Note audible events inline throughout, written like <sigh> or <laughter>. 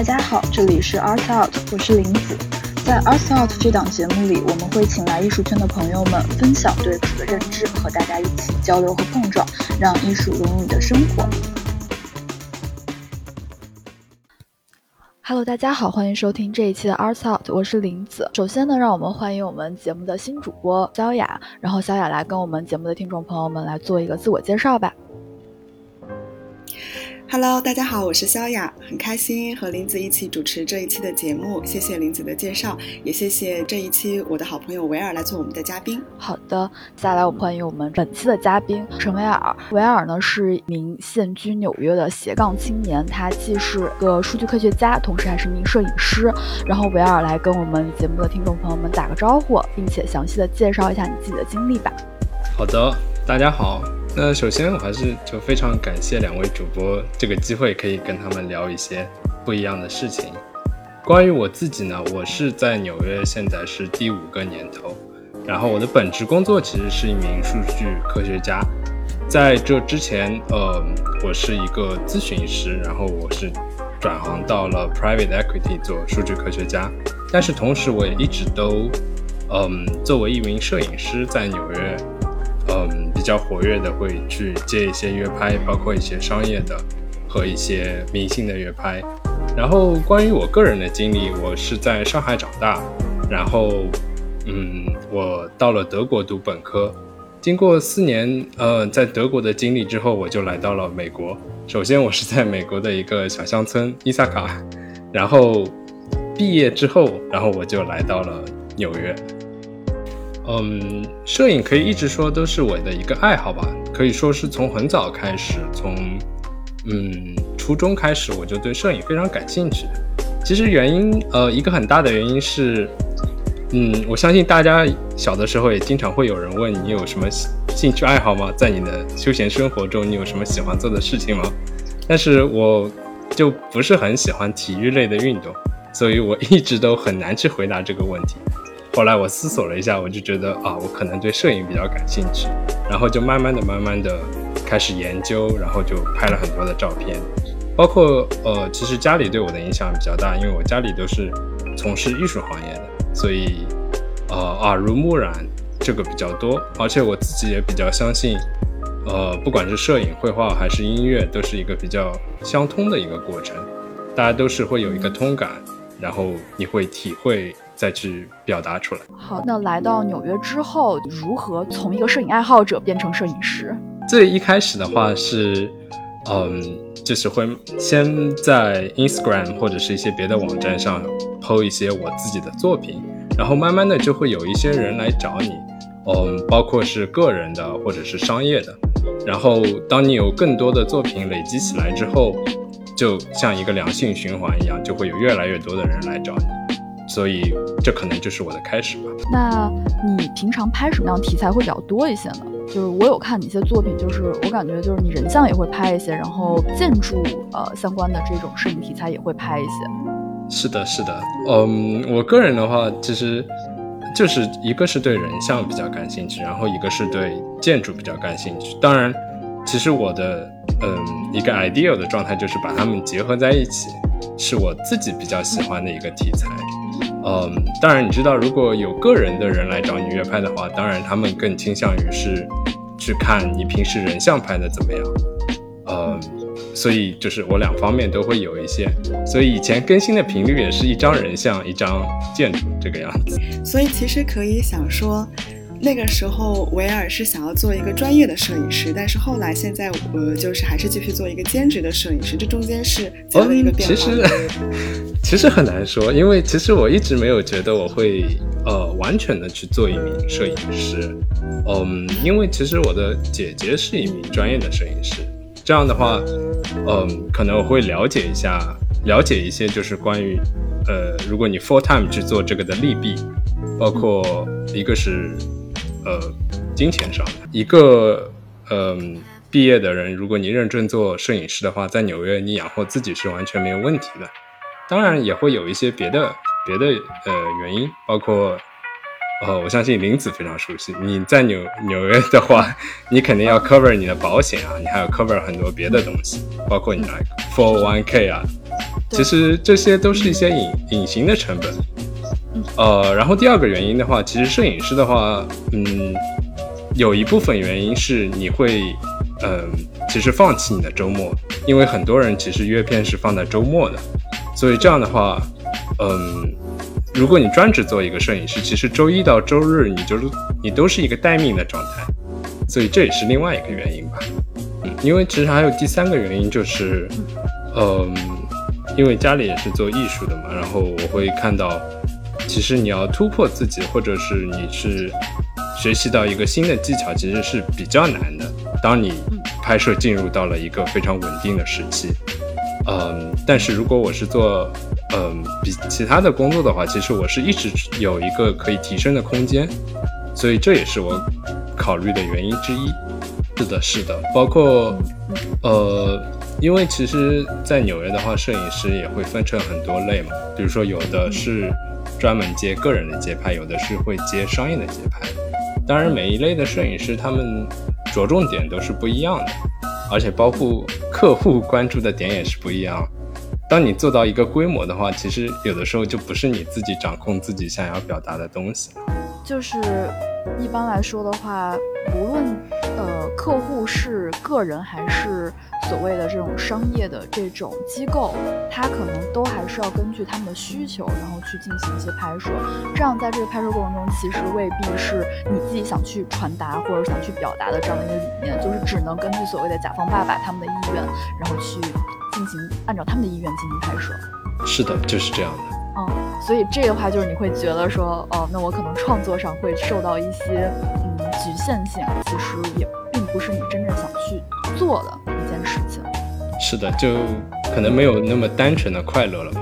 大家好，这里是 Art Out，我是林子。在 Art Out 这档节目里，我们会请来艺术圈的朋友们分享对艺术的认知，和大家一起交流和碰撞，让艺术融入你的生活。Hello，大家好，欢迎收听这一期的 Art Out，我是林子。首先呢，让我们欢迎我们节目的新主播萧雅，然后萧雅来跟我们节目的听众朋友们来做一个自我介绍吧。Hello，大家好，我是萧雅，很开心和林子一起主持这一期的节目。谢谢林子的介绍，也谢谢这一期我的好朋友维尔来做我们的嘉宾。好的，接下来我们欢迎我们本期的嘉宾陈维尔。维尔呢是一名现居纽约的斜杠青年，他既是个数据科学家，同时还是一名摄影师。然后维尔来跟我们节目的听众朋友们打个招呼，并且详细的介绍一下你自己的经历吧。好的，大家好。那首先，我还是就非常感谢两位主播这个机会，可以跟他们聊一些不一样的事情。关于我自己呢，我是在纽约，现在是第五个年头。然后我的本职工作其实是一名数据科学家。在这之前，呃，我是一个咨询师，然后我是转行到了 private equity 做数据科学家。但是同时，我也一直都，嗯，作为一名摄影师在纽约。嗯，比较活跃的会去接一些约拍，包括一些商业的和一些明星的约拍。然后关于我个人的经历，我是在上海长大，然后嗯，我到了德国读本科。经过四年呃在德国的经历之后，我就来到了美国。首先我是在美国的一个小乡村伊萨卡，然后毕业之后，然后我就来到了纽约。嗯，摄影可以一直说都是我的一个爱好吧，可以说是从很早开始，从嗯初中开始我就对摄影非常感兴趣。其实原因，呃，一个很大的原因是，嗯，我相信大家小的时候也经常会有人问你有什么兴趣爱好吗？在你的休闲生活中，你有什么喜欢做的事情吗？但是我就不是很喜欢体育类的运动，所以我一直都很难去回答这个问题。后来我思索了一下，我就觉得啊，我可能对摄影比较感兴趣，然后就慢慢的、慢慢的开始研究，然后就拍了很多的照片，包括呃，其实家里对我的影响比较大，因为我家里都是从事艺术行业的，所以呃耳濡目染这个比较多，而且我自己也比较相信，呃，不管是摄影、绘画还是音乐，都是一个比较相通的一个过程，大家都是会有一个通感，然后你会体会。再去表达出来。好，那来到纽约之后，如何从一个摄影爱好者变成摄影师？最一开始的话是，嗯，就是会先在 Instagram 或者是一些别的网站上 PO 一些我自己的作品，然后慢慢的就会有一些人来找你，嗯，包括是个人的或者是商业的。然后当你有更多的作品累积起来之后，就像一个良性循环一样，就会有越来越多的人来找你。所以这可能就是我的开始吧。那你平常拍什么样题材会比较多一些呢？就是我有看你一些作品，就是我感觉就是你人像也会拍一些，然后建筑呃相关的这种摄影题材也会拍一些。是的，是的，嗯，我个人的话其实就是一个是对人像比较感兴趣，然后一个是对建筑比较感兴趣。当然，其实我的嗯一个 ideal 的状态就是把它们结合在一起，是我自己比较喜欢的一个题材。嗯，嗯当然，你知道，如果有个人的人来找你约拍的话，当然他们更倾向于是去看你平时人像拍的怎么样。嗯，所以就是我两方面都会有一些，所以以前更新的频率也是一张人像，一张建筑这个样子。所以其实可以想说。那个时候，维尔是想要做一个专业的摄影师，但是后来现在，呃，就是还是继续做一个兼职的摄影师。这中间是怎样的一个变化？其实，<laughs> 其实很难说，因为其实我一直没有觉得我会呃完全的去做一名摄影师。嗯，因为其实我的姐姐是一名专业的摄影师，这样的话，嗯，可能我会了解一下，了解一些就是关于呃，如果你 full time 去做这个的利弊，包括一个是。呃，金钱上的一个，嗯，毕业的人，如果你认真做摄影师的话，在纽约你养活自己是完全没有问题的。当然也会有一些别的别的呃原因，包括，呃，我相信林子非常熟悉。你在纽纽约的话，你肯定要 cover 你的保险啊，你还要 cover 很多别的东西，包括你的 four one k 啊，其实这些都是一些隐隐形的成本。呃，然后第二个原因的话，其实摄影师的话，嗯，有一部分原因是你会，嗯，其实放弃你的周末，因为很多人其实约片是放在周末的，所以这样的话，嗯，如果你专职做一个摄影师，其实周一到周日你就是你都是一个待命的状态，所以这也是另外一个原因吧。嗯，因为其实还有第三个原因就是，嗯，因为家里也是做艺术的嘛，然后我会看到。其实你要突破自己，或者是你是学习到一个新的技巧，其实是比较难的。当你拍摄进入到了一个非常稳定的时期，嗯，但是如果我是做嗯比其他的工作的话，其实我是一直有一个可以提升的空间，所以这也是我考虑的原因之一。是的，是的，包括呃，因为其实，在纽约的话，摄影师也会分成很多类嘛，比如说有的是。专门接个人的街拍，有的是会接商业的街拍。当然，每一类的摄影师他们着重点都是不一样的，而且包括客户关注的点也是不一样。当你做到一个规模的话，其实有的时候就不是你自己掌控自己想要表达的东西了。就是一般来说的话，无论呃客户是个人还是。所谓的这种商业的这种机构，它可能都还是要根据他们的需求，然后去进行一些拍摄。这样在这个拍摄过程中，其实未必是你自己想去传达或者想去表达的这样的一个理念，就是只能根据所谓的甲方爸爸他们的意愿，然后去进行按照他们的意愿进行拍摄。是的，就是这样的。嗯，所以这个话就是你会觉得说，哦，那我可能创作上会受到一些嗯局限性，其实也并不是你真正想去做的一。件事情是的，就可能没有那么单纯的快乐了吧。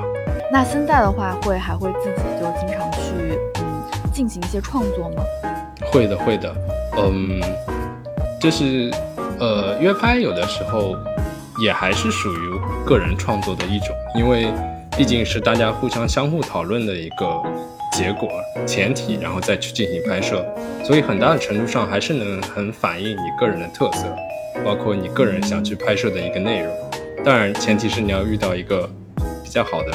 那现在的话，会还会自己就经常去嗯进行一些创作吗？会的，会的。嗯，就是呃约拍有的时候也还是属于个人创作的一种，因为毕竟是大家互相相互讨论的一个结果前提，然后再去进行拍摄，所以很大的程度上还是能很反映你个人的特色。包括你个人想去拍摄的一个内容，当然前提是你要遇到一个比较好的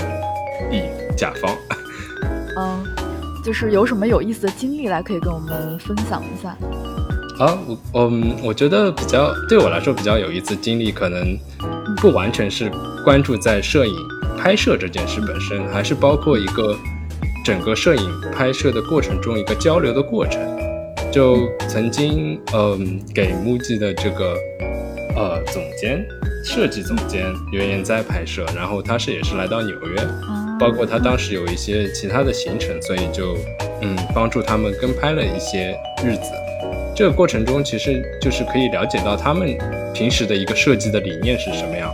乙甲方。嗯，就是有什么有意思的经历来可以跟我们分享一下？啊，我嗯，我觉得比较对我来说比较有意思经历，可能不完全是关注在摄影拍摄这件事本身，还是包括一个整个摄影拍摄的过程中一个交流的过程。就曾经嗯给木记的这个。呃，总监、设计总监袁岩在拍摄，然后他是也是来到纽约，包括他当时有一些其他的行程，所以就嗯帮助他们跟拍了一些日子。这个过程中，其实就是可以了解到他们平时的一个设计的理念是什么样，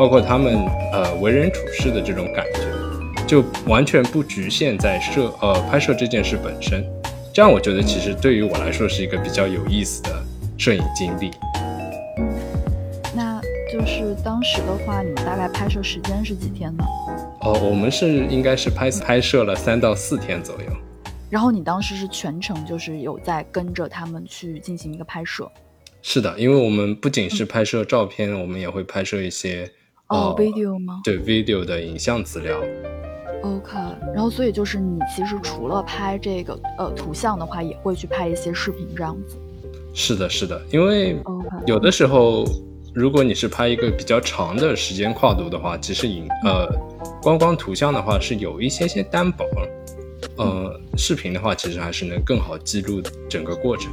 包括他们呃为人处事的这种感觉，就完全不局限在摄呃拍摄这件事本身。这样我觉得其实对于我来说是一个比较有意思的摄影经历。那就是当时的话，你们大概拍摄时间是几天呢？哦，我们是应该是拍拍摄了三到四天左右。然后你当时是全程就是有在跟着他们去进行一个拍摄？是的，因为我们不仅是拍摄照片，我们也会拍摄一些哦 video 吗？对 video 的影像资料。OK，然后所以就是你其实除了拍这个呃图像的话，也会去拍一些视频这样子。是的，是的，因为有的时候。如果你是拍一个比较长的时间跨度的话，其实影呃，光光图像的话是有一些些单薄，呃，视频的话其实还是能更好记录整个过程。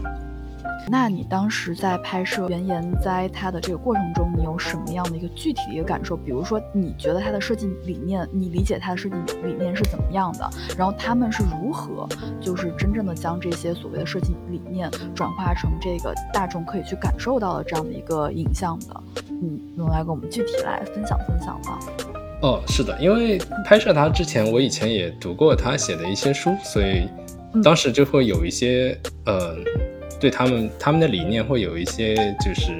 那你当时在拍摄原研哉它的这个过程中，你有什么样的一个具体的一个感受？比如说，你觉得它的设计理念，你理解它的设计理念是怎么样的？然后他们是如何，就是真正的将这些所谓的设计理念转化成这个大众可以去感受到的这样的一个影像的？嗯，能来跟我们具体来分享分享吗？哦，是的，因为拍摄它之前，我以前也读过他写的一些书，所以当时就会有一些呃。对他们他们的理念会有一些就是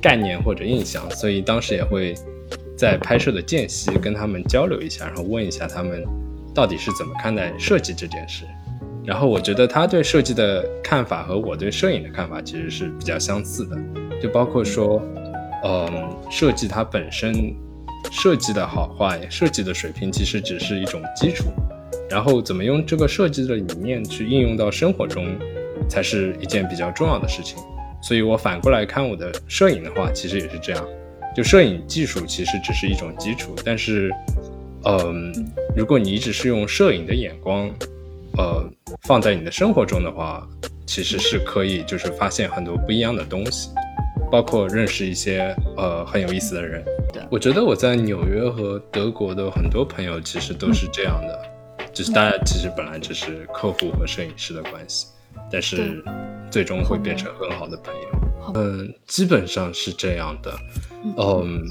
概念或者印象，所以当时也会在拍摄的间隙跟他们交流一下，然后问一下他们到底是怎么看待设计这件事。然后我觉得他对设计的看法和我对摄影的看法其实是比较相似的，就包括说，嗯，设计它本身设计的好坏，设计的水平其实只是一种基础，然后怎么用这个设计的理念去应用到生活中，才是一件比较重要的事情。所以我反过来看我的摄影的话，其实也是这样，就摄影技术其实只是一种基础，但是，嗯，如果你一直是用摄影的眼光，呃，放在你的生活中的话，其实是可以就是发现很多不一样的东西。包括认识一些呃很有意思的人，对我觉得我在纽约和德国的很多朋友其实都是这样的，就是大家其实本来只是客户和摄影师的关系，但是最终会变成很好的朋友。嗯，基本上是这样的。嗯，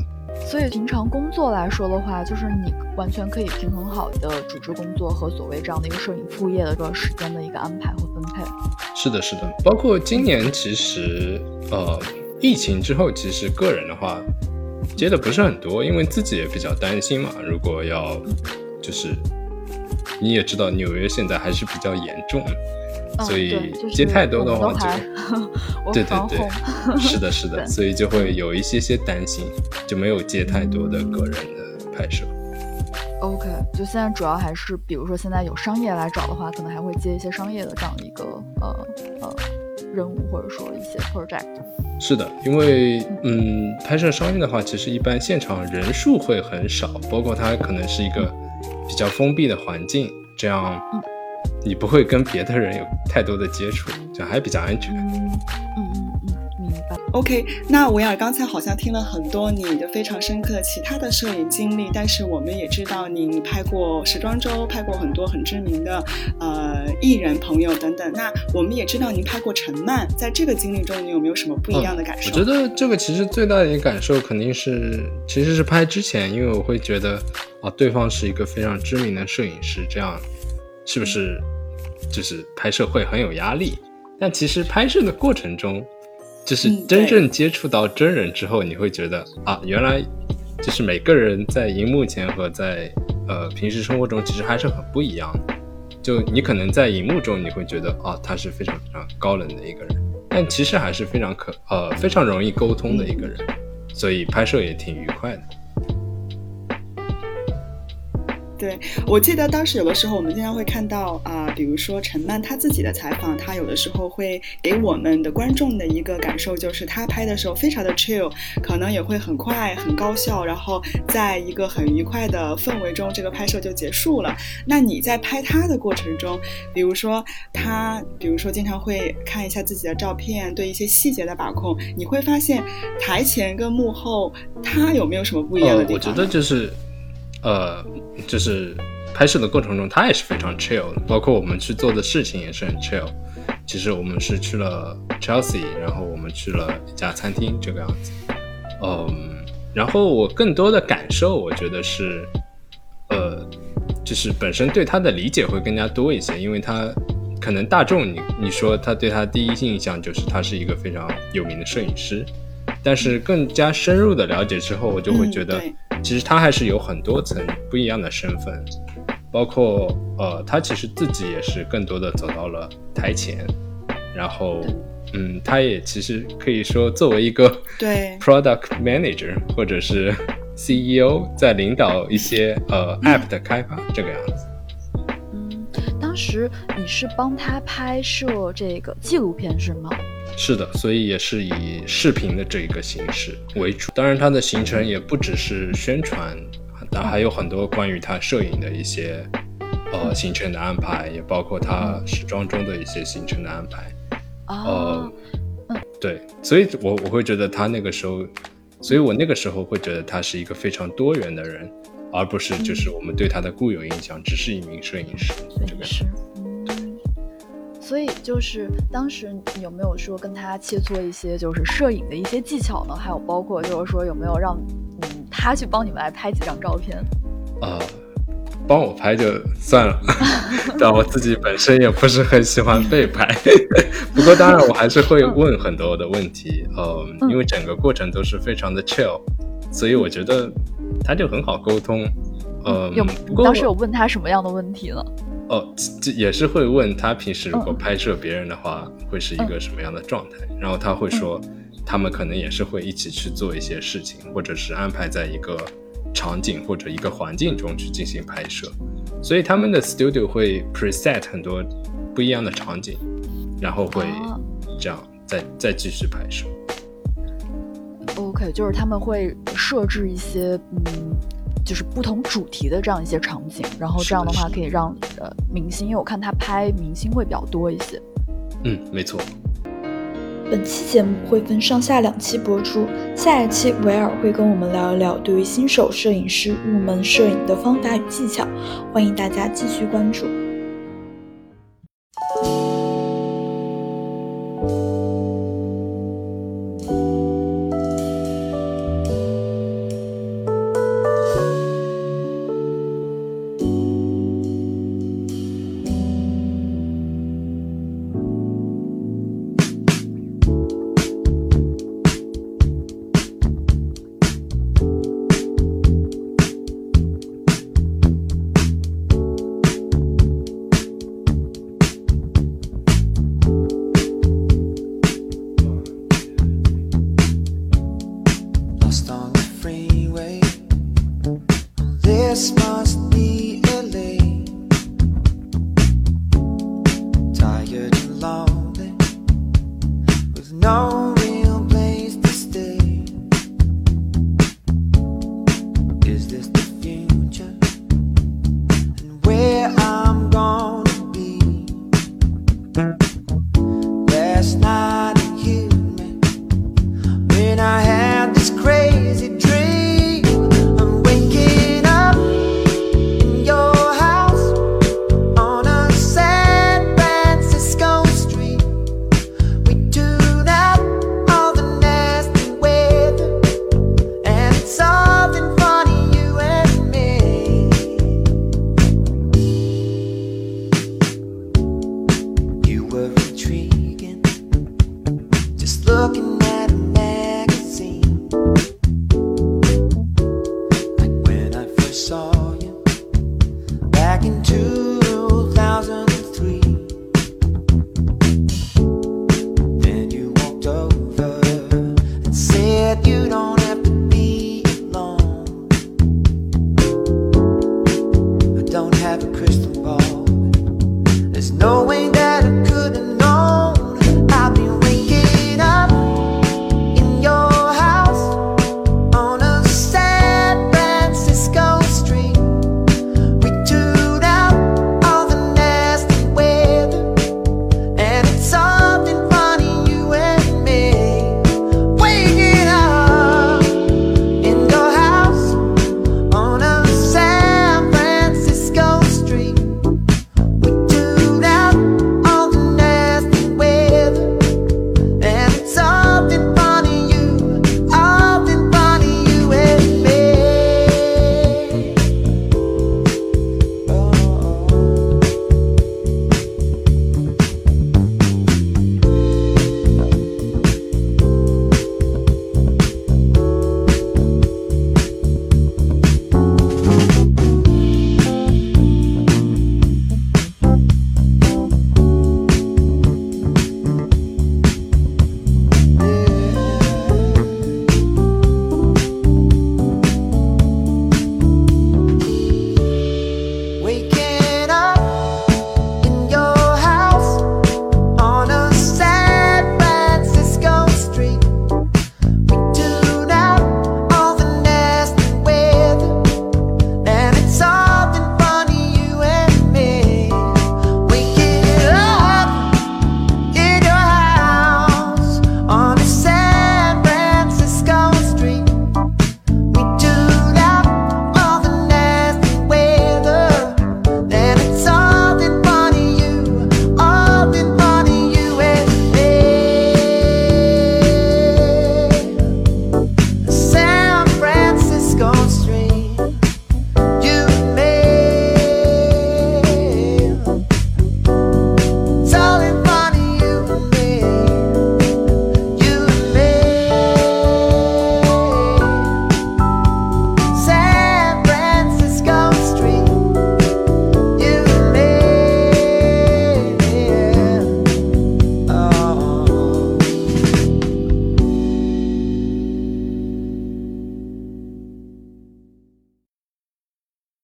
所以平常工作来说的话，就是你完全可以平衡好的组织工作和所谓这样的一个摄影副业的这个时间的一个安排和分配。是的，是的，包括今年其实呃。疫情之后，其实个人的话接的不是很多，因为自己也比较担心嘛。如果要就是你也知道，纽约现在还是比较严重，所以接太多的话就 <laughs> 对对对，<laughs> 是的，是的，所以就会有一些些担心，就没有接太多的个人的拍摄。OK，就现在主要还是，比如说现在有商业来找的话，可能还会接一些商业的这样的一个呃呃任务，或者说一些 project。是的，因为嗯，拍摄商业的话，其实一般现场人数会很少，包括它可能是一个比较封闭的环境，这样你不会跟别的人有太多的接触，就还比较安全。嗯嗯嗯，明白。OK，那维尔刚才好像听了很多你的非常深刻的其他的摄影经历，但是我们也知道您拍过时装周，拍过很多很知名的呃艺人朋友等等。那我们也知道您拍过陈曼，在这个经历中，你有没有什么不一样的感受？我觉得这个其实最大的一个感受肯定是，其实是拍之前，因为我会觉得啊，对方是一个非常知名的摄影师，这样是不是就是拍摄会很有压力？但其实拍摄的过程中。就是真正接触到真人之后，你会觉得啊，原来就是每个人在荧幕前和在呃平时生活中其实还是很不一样的。就你可能在荧幕中你会觉得啊，他是非常非常高冷的一个人，但其实还是非常可呃非常容易沟通的一个人，所以拍摄也挺愉快的。对，我记得当时有的时候，我们经常会看到啊，比如说陈曼她自己的采访，她有的时候会给我们的观众的一个感受就是，她拍的时候非常的 chill，可能也会很快很高效，然后在一个很愉快的氛围中，这个拍摄就结束了。那你在拍她的过程中，比如说她，比如说经常会看一下自己的照片，对一些细节的把控，你会发现台前跟幕后，她有没有什么不一样的地方？我觉得就是。呃，就是拍摄的过程中，他也是非常 chill，包括我们去做的事情也是很 chill。其实我们是去了 Chelsea，然后我们去了一家餐厅，这个样子。嗯，然后我更多的感受，我觉得是，呃，就是本身对他的理解会更加多一些，因为他可能大众你你说他对他第一印象就是他是一个非常有名的摄影师，但是更加深入的了解之后，我就会觉得。其实他还是有很多层不一样的身份，包括呃，他其实自己也是更多的走到了台前，然后嗯，他也其实可以说作为一个 <laughs> 对 product manager 或者是 CEO 在领导一些呃 app 的开发这个样子。嗯，当时你是帮他拍摄这个纪录片是吗？是的，所以也是以视频的这一个形式为主。当然，它的行程也不只是宣传，但还有很多关于他摄影的一些呃行程的安排，也包括他时装中的一些行程的安排。呃，对，所以我我会觉得他那个时候，所以我那个时候会觉得他是一个非常多元的人，而不是就是我们对他的固有印象只是一名摄影师。摄影师。所以就是当时你有没有说跟他切磋一些就是摄影的一些技巧呢？还有包括就是说有没有让嗯他去帮你们来拍几张照片？呃，帮我拍就算了，<laughs> 但我自己本身也不是很喜欢被拍。<laughs> 不过当然我还是会问很多的问题，呃，因为整个过程都是非常的 chill，所以我觉得他就很好沟通。呃，有当时有问他什么样的问题呢？哦，这也是会问他平时如果拍摄别人的话，会是一个什么样的状态？然后他会说，他们可能也是会一起去做一些事情，或者是安排在一个场景或者一个环境中去进行拍摄，所以他们的 studio 会 preset 很多不一样的场景，然后会这样再再继续拍摄。OK，就是他们会设置一些嗯，就是不同主题的这样一些场景，然后这样的话可以让呃明星，因为我看他拍明星会比较多一些。嗯，没错。本期节目会分上下两期播出，下一期维尔会跟我们聊一聊对于新手摄影师入门摄影的方法与技巧，欢迎大家继续关注。lost